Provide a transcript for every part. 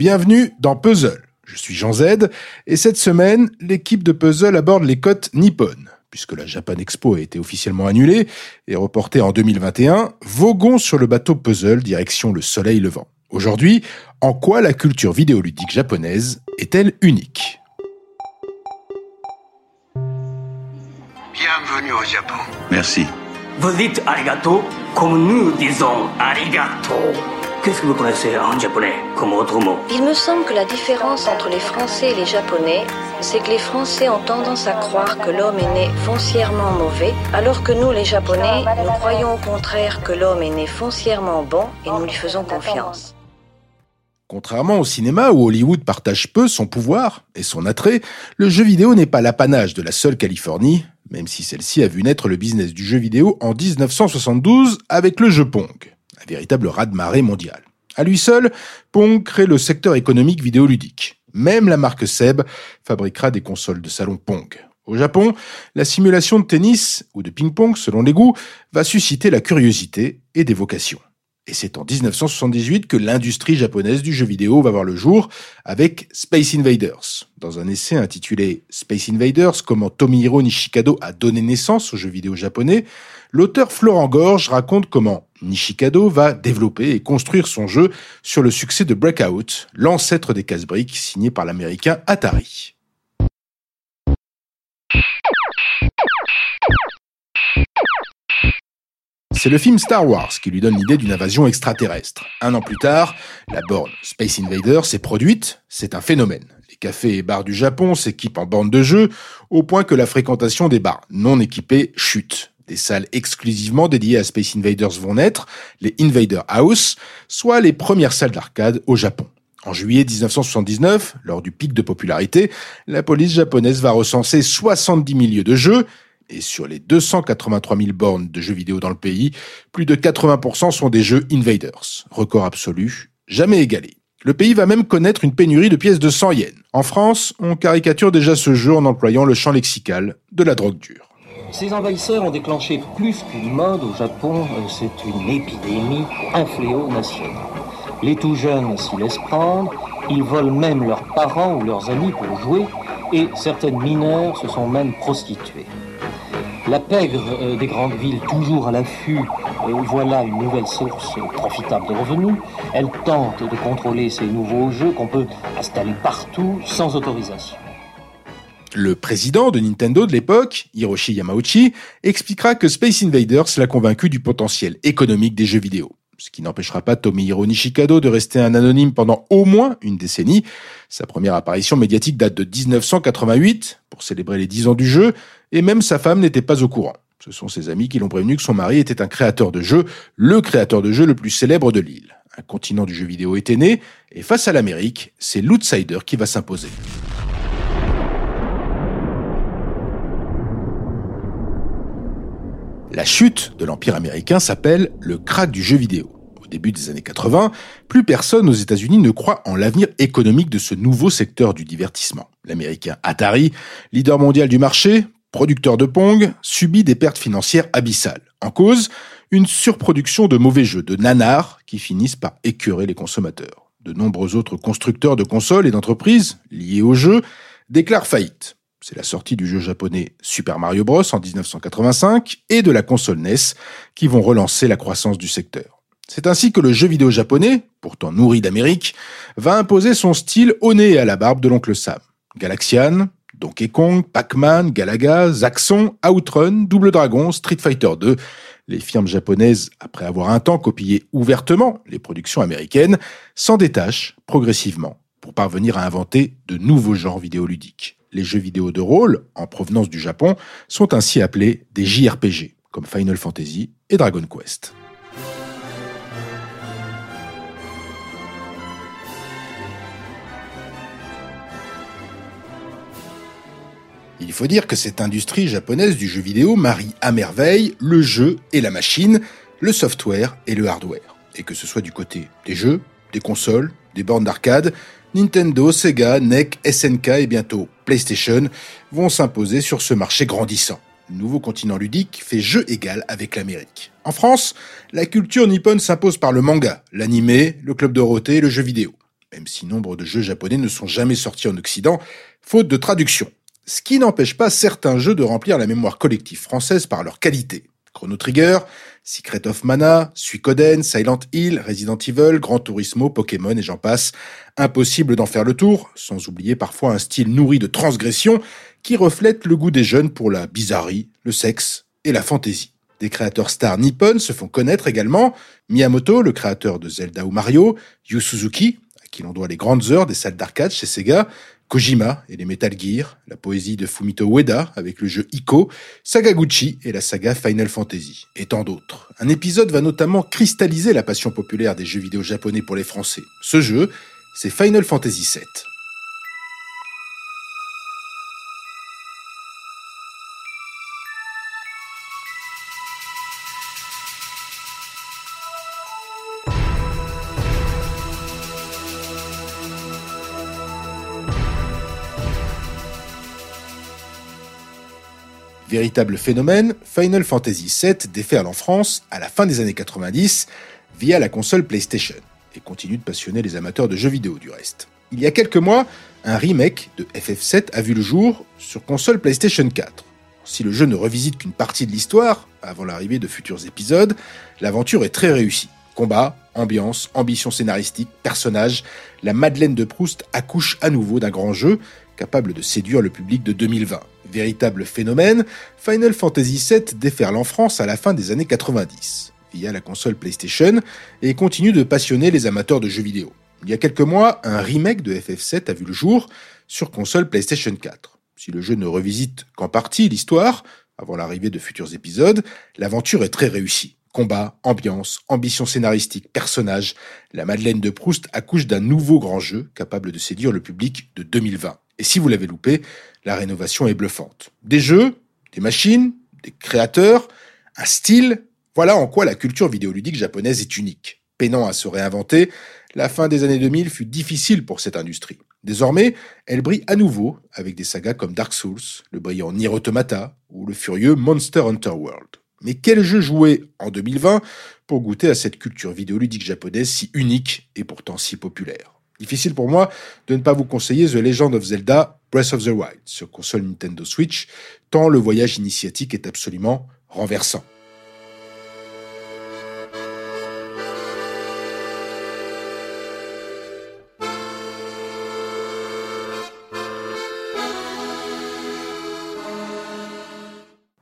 Bienvenue dans Puzzle. Je suis Jean Z et cette semaine, l'équipe de Puzzle aborde les côtes Nippon. Puisque la Japan Expo a été officiellement annulée et reportée en 2021, voguons sur le bateau Puzzle direction le soleil levant. Aujourd'hui, en quoi la culture vidéoludique japonaise est-elle unique? Bienvenue au Japon. Merci. Vous dites arigato comme nous disons arigato. Qu'est-ce que vous connaissez en japonais comme autre mot Il me semble que la différence entre les Français et les Japonais, c'est que les Français ont tendance à croire que l'homme est né foncièrement mauvais, alors que nous, les Japonais, nous croyons au contraire que l'homme est né foncièrement bon et nous lui faisons confiance. Contrairement au cinéma où Hollywood partage peu son pouvoir et son attrait, le jeu vidéo n'est pas l'apanage de la seule Californie, même si celle-ci a vu naître le business du jeu vidéo en 1972 avec le jeu Pong, un véritable raz-de-marée mondial. À lui seul, Pong crée le secteur économique vidéoludique. Même la marque Seb fabriquera des consoles de salon Pong. Au Japon, la simulation de tennis ou de ping-pong, selon les goûts, va susciter la curiosité et des vocations. Et c'est en 1978 que l'industrie japonaise du jeu vidéo va voir le jour avec Space Invaders. Dans un essai intitulé Space Invaders, comment Tomihiro Nishikado a donné naissance au jeu vidéo japonais, l'auteur Florent Gorge raconte comment Nishikado va développer et construire son jeu sur le succès de Breakout, l'ancêtre des casse-briques signé par l'américain Atari. C'est le film Star Wars qui lui donne l'idée d'une invasion extraterrestre. Un an plus tard, la borne Space Invader s'est produite, c'est un phénomène. Les cafés et bars du Japon s'équipent en bornes de jeu, au point que la fréquentation des bars non équipés chute. Des salles exclusivement dédiées à Space Invaders vont naître, les Invader House, soit les premières salles d'arcade au Japon. En juillet 1979, lors du pic de popularité, la police japonaise va recenser 70 000 lieux de jeu, et sur les 283 000 bornes de jeux vidéo dans le pays, plus de 80% sont des jeux Invaders. Record absolu, jamais égalé. Le pays va même connaître une pénurie de pièces de 100 yens. En France, on caricature déjà ce jeu en employant le champ lexical de la drogue dure. Ces envahisseurs ont déclenché plus qu'une mode au Japon, euh, c'est une épidémie, un fléau national. Les tout jeunes s'y laissent prendre, ils volent même leurs parents ou leurs amis pour jouer, et certaines mineures se sont même prostituées. La pègre euh, des grandes villes, toujours à l'affût, euh, voilà une nouvelle source profitable de revenus. Elle tente de contrôler ces nouveaux jeux qu'on peut installer partout sans autorisation. Le président de Nintendo de l'époque, Hiroshi Yamauchi, expliquera que Space Invaders l'a convaincu du potentiel économique des jeux vidéo. Ce qui n'empêchera pas Tomihiro Nishikado de rester un anonyme pendant au moins une décennie. Sa première apparition médiatique date de 1988, pour célébrer les 10 ans du jeu, et même sa femme n'était pas au courant. Ce sont ses amis qui l'ont prévenu que son mari était un créateur de jeux, le créateur de jeux le plus célèbre de l'île. Un continent du jeu vidéo était né, et face à l'Amérique, c'est l'outsider qui va s'imposer. La chute de l'Empire américain s'appelle le crack du jeu vidéo. Au début des années 80, plus personne aux États-Unis ne croit en l'avenir économique de ce nouveau secteur du divertissement. L'américain Atari, leader mondial du marché, producteur de Pong, subit des pertes financières abyssales. En cause, une surproduction de mauvais jeux, de nanars, qui finissent par écœurer les consommateurs. De nombreux autres constructeurs de consoles et d'entreprises liés au jeu déclarent faillite. C'est la sortie du jeu japonais Super Mario Bros en 1985 et de la console NES qui vont relancer la croissance du secteur. C'est ainsi que le jeu vidéo japonais, pourtant nourri d'Amérique, va imposer son style au nez et à la barbe de l'oncle Sam. Galaxian, Donkey Kong, Pac-Man, Galaga, Zaxxon, Outrun, Double Dragon, Street Fighter 2. Les firmes japonaises, après avoir un temps copié ouvertement les productions américaines, s'en détachent progressivement pour parvenir à inventer de nouveaux genres vidéoludiques. Les jeux vidéo de rôle, en provenance du Japon, sont ainsi appelés des JRPG, comme Final Fantasy et Dragon Quest. Il faut dire que cette industrie japonaise du jeu vidéo marie à merveille le jeu et la machine, le software et le hardware. Et que ce soit du côté des jeux, des consoles, des bornes d'arcade, Nintendo, Sega, NEC, SNK et bientôt PlayStation vont s'imposer sur ce marché grandissant. Nouveau continent ludique fait jeu égal avec l'Amérique. En France, la culture nippone s'impose par le manga, l'animé, le club Dorothée et le jeu vidéo. même si nombre de jeux japonais ne sont jamais sortis en Occident, faute de traduction. Ce qui n'empêche pas certains jeux de remplir la mémoire collective française par leur qualité. Chrono Trigger, Secret of Mana, Suikoden, Silent Hill, Resident Evil, Gran Turismo, Pokémon et j'en passe. Impossible d'en faire le tour, sans oublier parfois un style nourri de transgression qui reflète le goût des jeunes pour la bizarrerie, le sexe et la fantaisie. Des créateurs stars nippon se font connaître également. Miyamoto, le créateur de Zelda ou Mario, Yu Suzuki, à qui l'on doit les grandes heures des salles d'arcade chez Sega, Kojima et les Metal Gear, la poésie de Fumito Ueda avec le jeu Ico, Sagaguchi et la saga Final Fantasy, et tant d'autres. Un épisode va notamment cristalliser la passion populaire des jeux vidéo japonais pour les Français. Ce jeu, c'est Final Fantasy VII. Véritable phénomène, Final Fantasy VII déferle en France à la fin des années 90 via la console PlayStation et continue de passionner les amateurs de jeux vidéo du reste. Il y a quelques mois, un remake de FF7 a vu le jour sur console PlayStation 4. Si le jeu ne revisite qu'une partie de l'histoire, avant l'arrivée de futurs épisodes, l'aventure est très réussie. Combat, ambiance, ambition scénaristique, personnages, la Madeleine de Proust accouche à nouveau d'un grand jeu capable de séduire le public de 2020. Véritable phénomène, Final Fantasy VII déferle en France à la fin des années 90 via la console PlayStation et continue de passionner les amateurs de jeux vidéo. Il y a quelques mois, un remake de FF7 a vu le jour sur console PlayStation 4. Si le jeu ne revisite qu'en partie l'histoire, avant l'arrivée de futurs épisodes, l'aventure est très réussie. Combat, ambiance, ambition scénaristique, personnages, la Madeleine de Proust accouche d'un nouveau grand jeu capable de séduire le public de 2020. Et si vous l'avez loupé, la rénovation est bluffante. Des jeux, des machines, des créateurs, un style, voilà en quoi la culture vidéoludique japonaise est unique. Peinant à se réinventer, la fin des années 2000 fut difficile pour cette industrie. Désormais, elle brille à nouveau avec des sagas comme Dark Souls, le brillant Nier Automata ou le furieux Monster Hunter World. Mais quel jeu jouer en 2020 pour goûter à cette culture vidéoludique japonaise si unique et pourtant si populaire? Difficile pour moi de ne pas vous conseiller The Legend of Zelda Breath of the Wild sur console Nintendo Switch, tant le voyage initiatique est absolument renversant.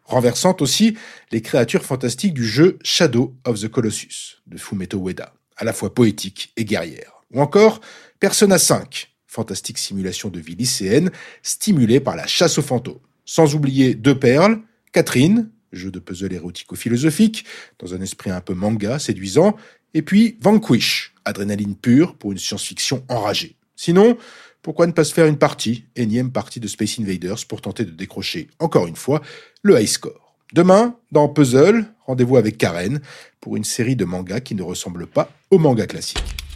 Renversante aussi les créatures fantastiques du jeu Shadow of the Colossus de Fumeto Ueda, à la fois poétique et guerrière. Ou encore Persona 5, fantastique simulation de vie lycéenne stimulée par la chasse aux fantômes. Sans oublier Deux Perles, Catherine, jeu de puzzle érotico-philosophique, dans un esprit un peu manga, séduisant, et puis Vanquish, adrénaline pure pour une science-fiction enragée. Sinon, pourquoi ne pas se faire une partie, énième partie de Space Invaders, pour tenter de décrocher, encore une fois, le high score. Demain, dans Puzzle, rendez-vous avec Karen pour une série de mangas qui ne ressemble pas au manga classique.